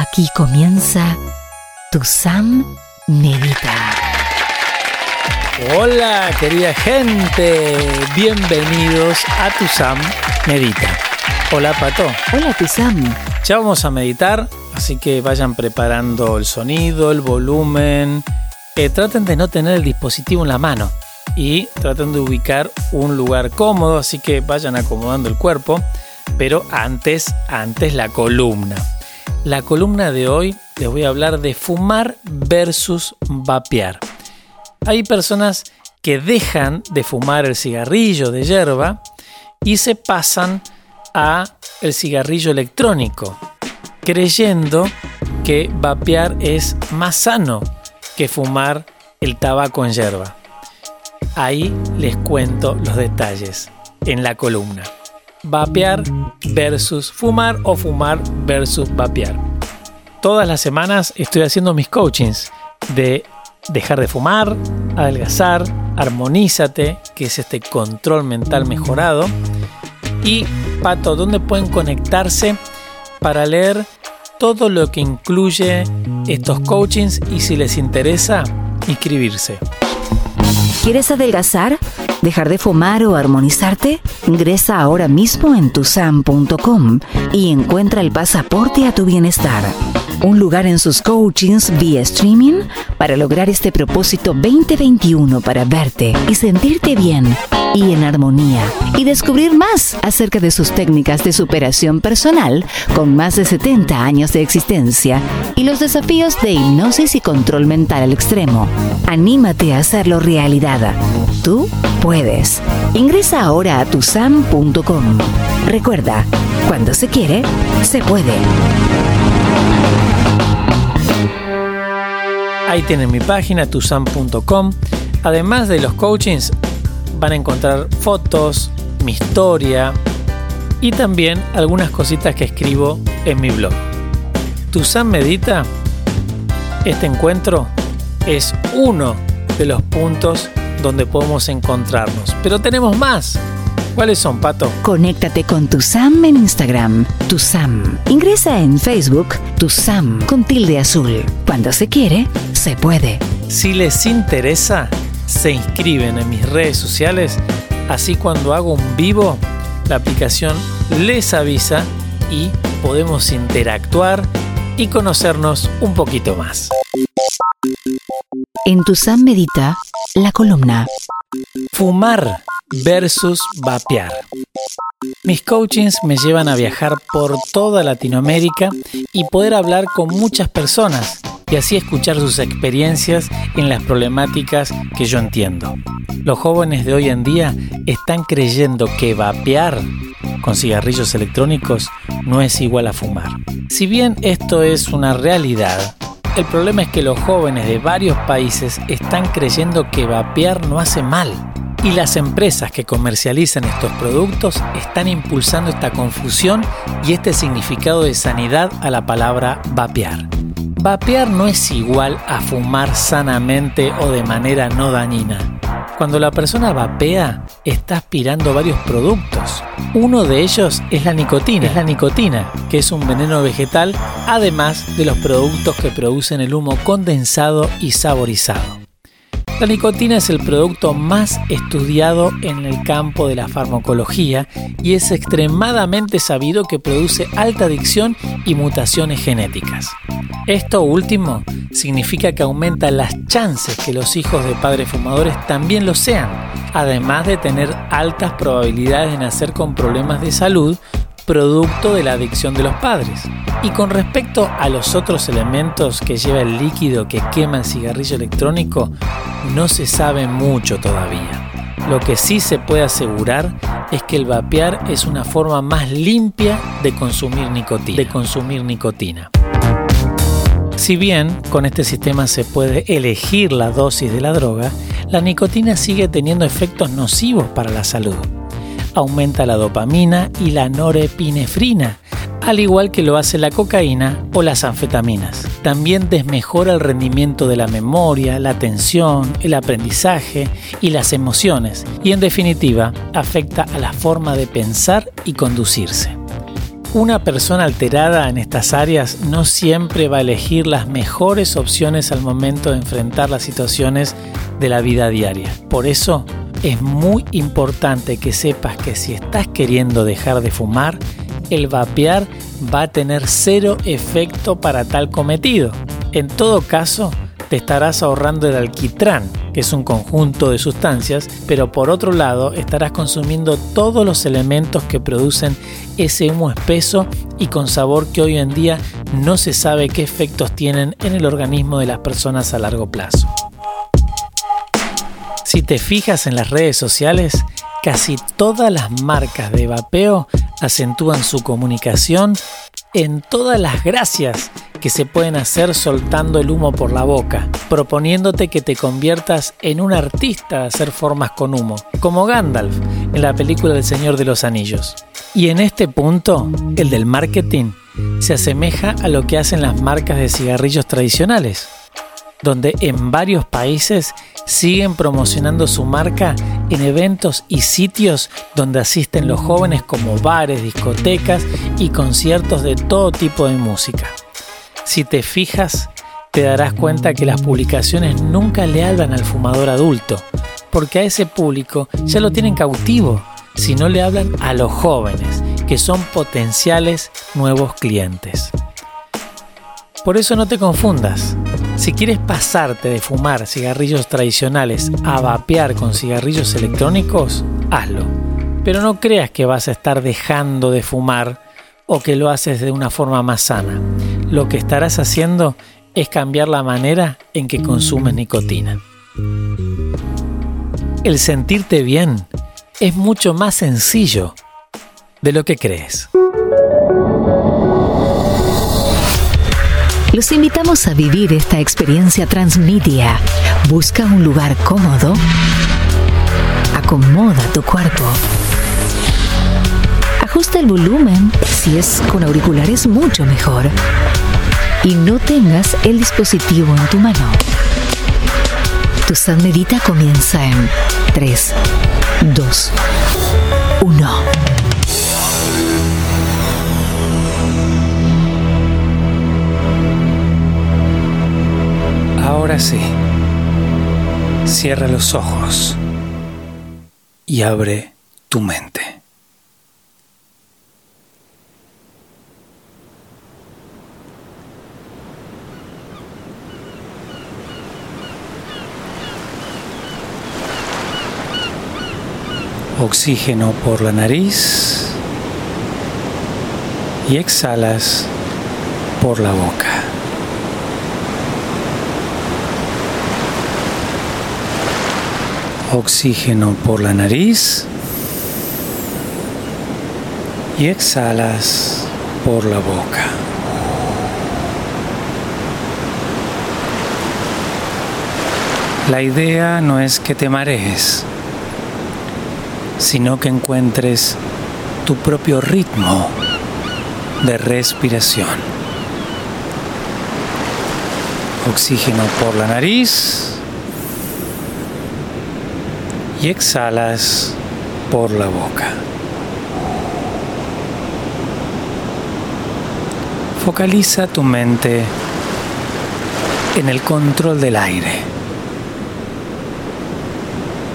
Aquí comienza Tu Sam Medita. Hola querida gente, bienvenidos a Tu Sam Medita. Hola Pato. Hola Tu Sam. Ya vamos a meditar, así que vayan preparando el sonido, el volumen. Eh, traten de no tener el dispositivo en la mano y traten de ubicar un lugar cómodo, así que vayan acomodando el cuerpo, pero antes, antes la columna. La columna de hoy les voy a hablar de fumar versus vapear. Hay personas que dejan de fumar el cigarrillo de hierba y se pasan a el cigarrillo electrónico, creyendo que vapear es más sano que fumar el tabaco en hierba. Ahí les cuento los detalles en la columna. Vapear versus fumar o fumar versus vapear. Todas las semanas estoy haciendo mis coachings de dejar de fumar, adelgazar, armonízate, que es este control mental mejorado. Y Pato, ¿dónde pueden conectarse para leer todo lo que incluye estos coachings y si les interesa, inscribirse? ¿Quieres adelgazar? ¿Dejar de fumar o armonizarte? Ingresa ahora mismo en tusam.com y encuentra el pasaporte a tu bienestar. Un lugar en sus coachings vía streaming para lograr este propósito 2021 para verte y sentirte bien y en armonía y descubrir más acerca de sus técnicas de superación personal con más de 70 años de existencia y los desafíos de hipnosis y control mental al extremo. Anímate a hacerlo realidad. Tú puedes. Ingresa ahora a tusam.com. Recuerda, cuando se quiere, se puede. Ahí tienen mi página, tusam.com. Además de los coachings, van a encontrar fotos, mi historia y también algunas cositas que escribo en mi blog. Tusam Medita, este encuentro es uno de los puntos donde podemos encontrarnos. Pero tenemos más. ¿Cuáles son, Pato? Conéctate con tu Sam en Instagram, tu Sam. Ingresa en Facebook, tu Sam con tilde azul. Cuando se quiere, se puede. Si les interesa, se inscriben en mis redes sociales. Así cuando hago un vivo, la aplicación les avisa y podemos interactuar y conocernos un poquito más. En tu Sam Medita, la columna. Fumar versus vapear. Mis coachings me llevan a viajar por toda Latinoamérica y poder hablar con muchas personas y así escuchar sus experiencias en las problemáticas que yo entiendo. Los jóvenes de hoy en día están creyendo que vapear con cigarrillos electrónicos no es igual a fumar. Si bien esto es una realidad, el problema es que los jóvenes de varios países están creyendo que vapear no hace mal. Y las empresas que comercializan estos productos están impulsando esta confusión y este significado de sanidad a la palabra vapear. Vapear no es igual a fumar sanamente o de manera no dañina. Cuando la persona vapea, está aspirando varios productos. Uno de ellos es la nicotina, es la nicotina, que es un veneno vegetal, además de los productos que producen el humo condensado y saborizado. La nicotina es el producto más estudiado en el campo de la farmacología y es extremadamente sabido que produce alta adicción y mutaciones genéticas. Esto último significa que aumenta las chances que los hijos de padres fumadores también lo sean, además de tener altas probabilidades de nacer con problemas de salud producto de la adicción de los padres. Y con respecto a los otros elementos que lleva el líquido que quema el cigarrillo electrónico, no se sabe mucho todavía. Lo que sí se puede asegurar es que el vapear es una forma más limpia de consumir nicotina. Si bien con este sistema se puede elegir la dosis de la droga, la nicotina sigue teniendo efectos nocivos para la salud aumenta la dopamina y la norepinefrina, al igual que lo hace la cocaína o las anfetaminas. También desmejora el rendimiento de la memoria, la atención, el aprendizaje y las emociones y en definitiva afecta a la forma de pensar y conducirse. Una persona alterada en estas áreas no siempre va a elegir las mejores opciones al momento de enfrentar las situaciones de la vida diaria. Por eso es muy importante que sepas que si estás queriendo dejar de fumar, el vapear va a tener cero efecto para tal cometido. En todo caso, te estarás ahorrando el alquitrán, que es un conjunto de sustancias, pero por otro lado estarás consumiendo todos los elementos que producen ese humo espeso y con sabor que hoy en día no se sabe qué efectos tienen en el organismo de las personas a largo plazo. Si te fijas en las redes sociales, casi todas las marcas de vapeo acentúan su comunicación en todas las gracias que se pueden hacer soltando el humo por la boca, proponiéndote que te conviertas en un artista de hacer formas con humo, como Gandalf en la película del Señor de los Anillos. Y en este punto, el del marketing, se asemeja a lo que hacen las marcas de cigarrillos tradicionales, donde en varios países siguen promocionando su marca en eventos y sitios donde asisten los jóvenes como bares, discotecas y conciertos de todo tipo de música. Si te fijas, te darás cuenta que las publicaciones nunca le hablan al fumador adulto, porque a ese público ya lo tienen cautivo, sino le hablan a los jóvenes, que son potenciales nuevos clientes. Por eso no te confundas. Si quieres pasarte de fumar cigarrillos tradicionales a vapear con cigarrillos electrónicos, hazlo. Pero no creas que vas a estar dejando de fumar o que lo haces de una forma más sana lo que estarás haciendo es cambiar la manera en que consumes nicotina. El sentirte bien es mucho más sencillo de lo que crees. Los invitamos a vivir esta experiencia transmedia. Busca un lugar cómodo. Acomoda tu cuerpo. Ajusta el volumen. Si es con auriculares, mucho mejor y no tengas el dispositivo en tu mano. Tu Medita comienza en 3, 2, 1. Ahora sí, cierra los ojos y abre tu mente. oxígeno por la nariz y exhalas por la boca. Oxígeno por la nariz y exhalas por la boca. La idea no es que te marees sino que encuentres tu propio ritmo de respiración. Oxígeno por la nariz y exhalas por la boca. Focaliza tu mente en el control del aire.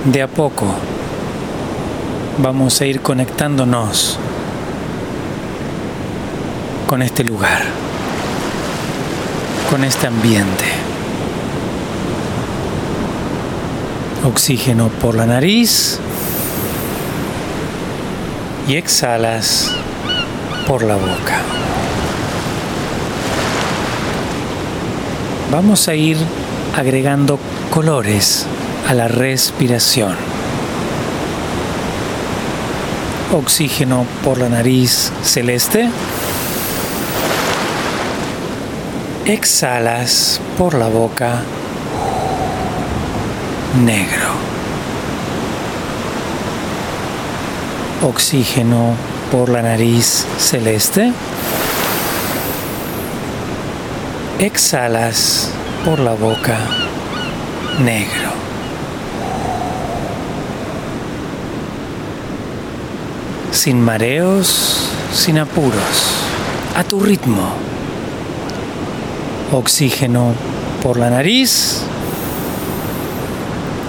De a poco vamos a ir conectándonos con este lugar, con este ambiente. Oxígeno por la nariz y exhalas por la boca. Vamos a ir agregando colores a la respiración. oxígeno por la nariz celeste. Exhalas por la boca negro. Oxígeno por la nariz celeste. Exhalas por la boca negro. sin mareos, sin apuros, a tu ritmo. Oxígeno por la nariz.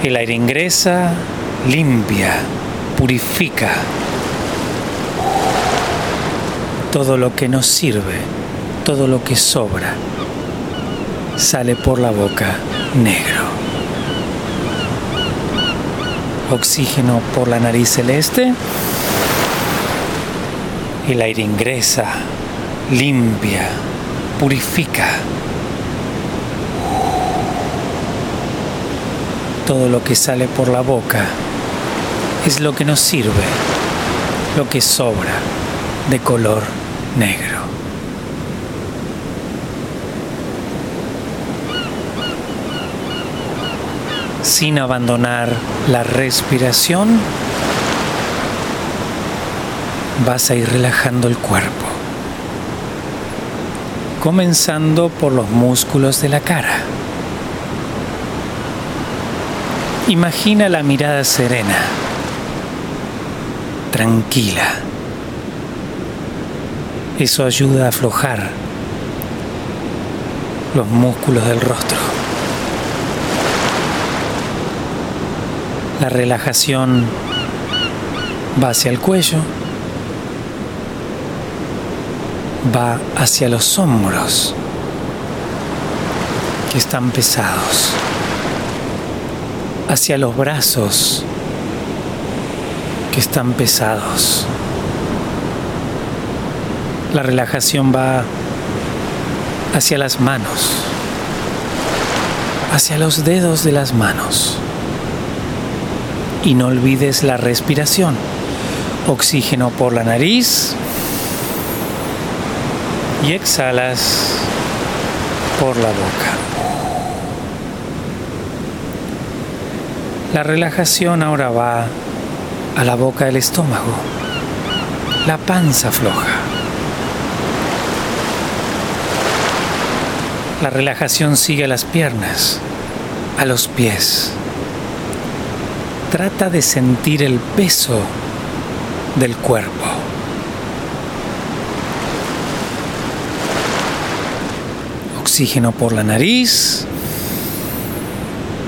El aire ingresa, limpia, purifica todo lo que nos sirve, todo lo que sobra, sale por la boca negro. Oxígeno por la nariz celeste. El aire ingresa, limpia, purifica. Todo lo que sale por la boca es lo que nos sirve, lo que sobra de color negro. Sin abandonar la respiración, vas a ir relajando el cuerpo, comenzando por los músculos de la cara. Imagina la mirada serena, tranquila eso ayuda a aflojar los músculos del rostro. La relajación va hacia el cuello, va hacia los hombros que están pesados, hacia los brazos que están pesados. La relajación va hacia las manos, hacia los dedos de las manos. Y no olvides la respiración. Oxígeno por la nariz y exhalas por la boca. La relajación ahora va a la boca del estómago, la panza floja. La relajación sigue a las piernas, a los pies. Trata de sentir el peso del cuerpo. Oxígeno por la nariz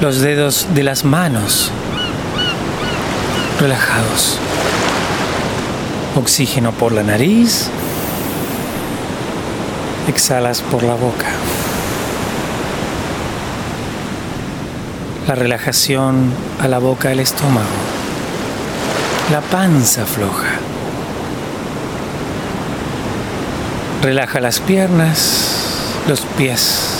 Los dedos de las manos relajados. Oxígeno por la nariz exhalas por la boca. La relajación a la boca del estómago. La panza floja. Relaja las piernas, los pies.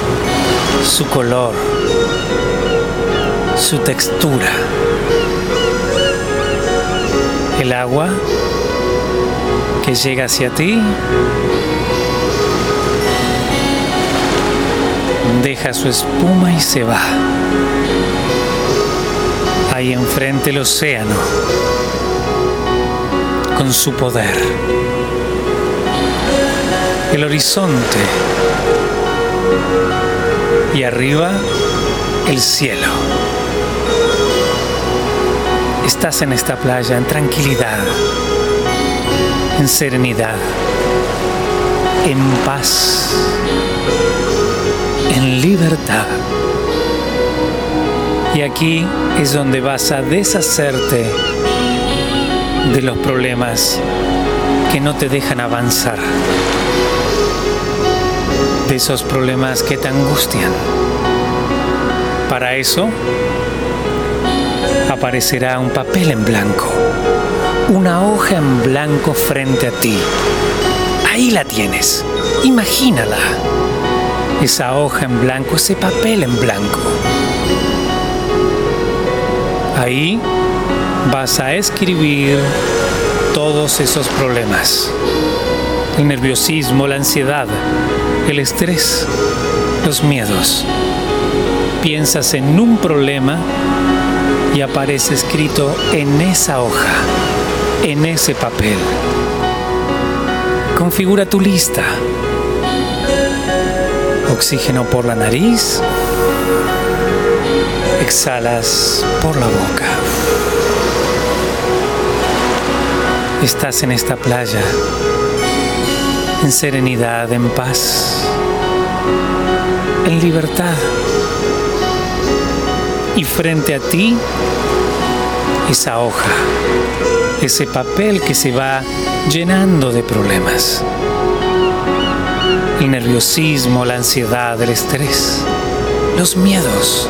su color, su textura. El agua que llega hacia ti deja su espuma y se va. Ahí enfrente el océano con su poder. El horizonte y arriba el cielo. Estás en esta playa en tranquilidad, en serenidad, en paz, en libertad. Y aquí es donde vas a deshacerte de los problemas que no te dejan avanzar, de esos problemas que te angustian. Para eso aparecerá un papel en blanco, una hoja en blanco frente a ti. Ahí la tienes, imagínala. Esa hoja en blanco, ese papel en blanco. Ahí vas a escribir todos esos problemas. El nerviosismo, la ansiedad, el estrés, los miedos. Piensas en un problema y aparece escrito en esa hoja, en ese papel. Configura tu lista. Oxígeno por la nariz. Exhalas por la boca. Estás en esta playa, en serenidad, en paz, en libertad. Y frente a ti, esa hoja, ese papel que se va llenando de problemas. El nerviosismo, la ansiedad, el estrés, los miedos.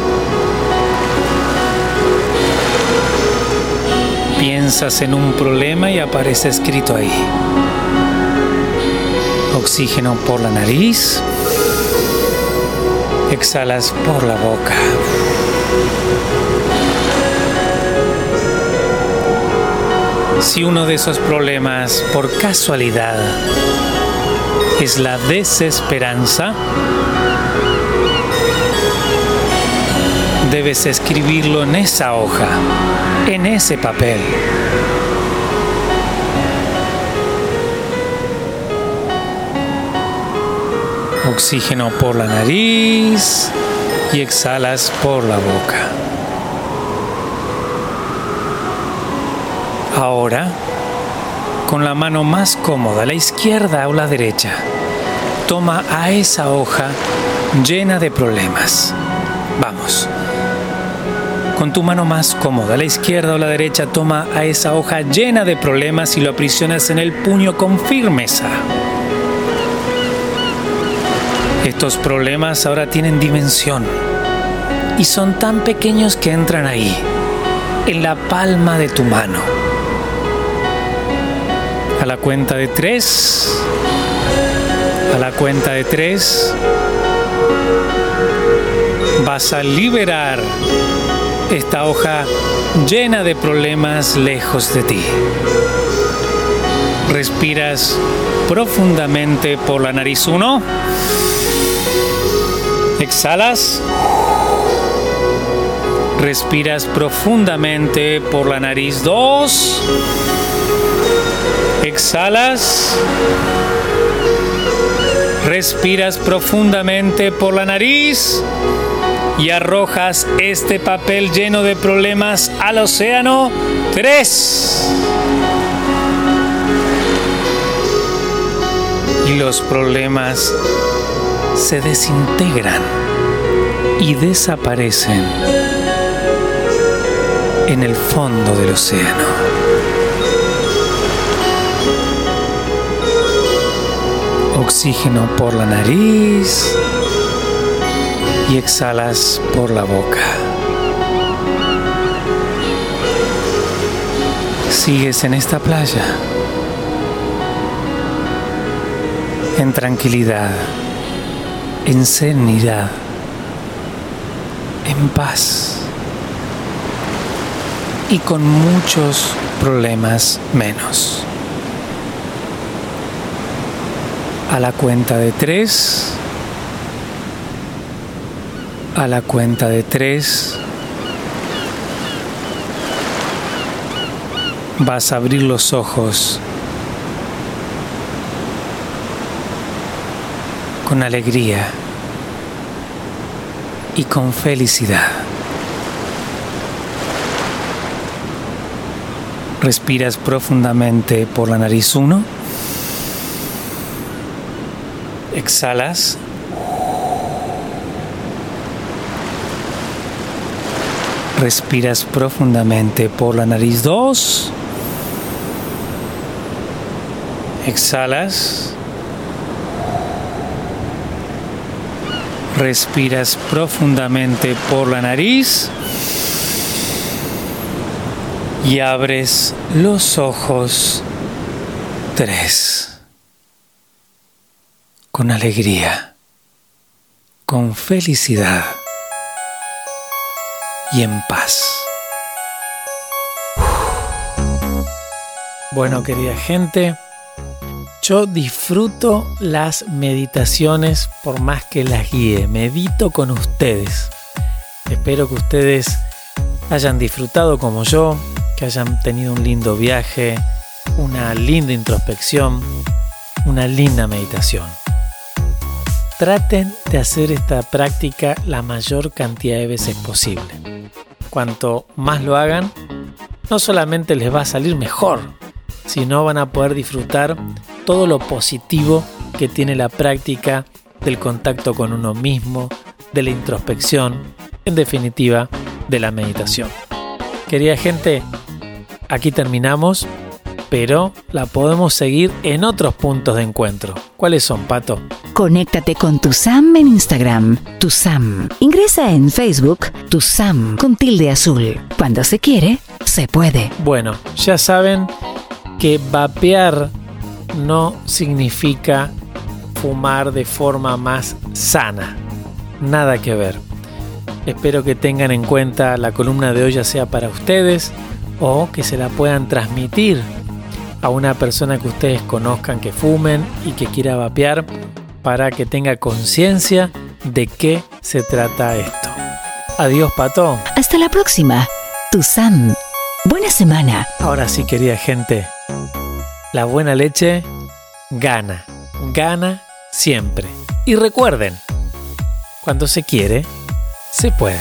Piensas en un problema y aparece escrito ahí. Oxígeno por la nariz. Exhalas por la boca. Si uno de esos problemas, por casualidad, es la desesperanza, debes escribirlo en esa hoja, en ese papel. Oxígeno por la nariz y exhalas por la boca. Ahora, con la mano más cómoda, la izquierda o la derecha, toma a esa hoja llena de problemas. Vamos. Con tu mano más cómoda, la izquierda o la derecha, toma a esa hoja llena de problemas y lo aprisionas en el puño con firmeza. Estos problemas ahora tienen dimensión y son tan pequeños que entran ahí, en la palma de tu mano. A la cuenta de tres, a la cuenta de tres, vas a liberar esta hoja llena de problemas lejos de ti. Respiras profundamente por la nariz uno. Exhalas. Respiras profundamente por la nariz dos. Exhalas. Respiras profundamente por la nariz y arrojas este papel lleno de problemas al océano. Tres. y los problemas se desintegran y desaparecen en el fondo del océano. Oxígeno por la nariz y exhalas por la boca. Sigues en esta playa en tranquilidad, en serenidad, en paz y con muchos problemas menos. A la cuenta de tres, a la cuenta de tres, vas a abrir los ojos con alegría y con felicidad. Respiras profundamente por la nariz 1. Exhalas. Respiras profundamente por la nariz 2. Exhalas. Respiras profundamente por la nariz y abres los ojos tres con alegría, con felicidad y en paz. Bueno, querida gente, yo disfruto las meditaciones por más que las guíe. Medito con ustedes. Espero que ustedes hayan disfrutado como yo, que hayan tenido un lindo viaje, una linda introspección, una linda meditación. Traten de hacer esta práctica la mayor cantidad de veces posible. Cuanto más lo hagan, no solamente les va a salir mejor, sino van a poder disfrutar todo lo positivo que tiene la práctica del contacto con uno mismo, de la introspección, en definitiva, de la meditación. Querida gente, aquí terminamos, pero la podemos seguir en otros puntos de encuentro. ¿Cuáles son, Pato? Conéctate con tu Sam en Instagram, tu Sam. Ingresa en Facebook, tu Sam con tilde azul. Cuando se quiere, se puede. Bueno, ya saben que vapear no significa fumar de forma más sana. Nada que ver. Espero que tengan en cuenta la columna de hoy ya sea para ustedes o que se la puedan transmitir a una persona que ustedes conozcan que fumen y que quiera vapear para que tenga conciencia de qué se trata esto. Adiós, Pato. Hasta la próxima. Tu Sam. Buena semana. Ahora sí, querida gente. La buena leche gana, gana siempre. Y recuerden, cuando se quiere, se puede.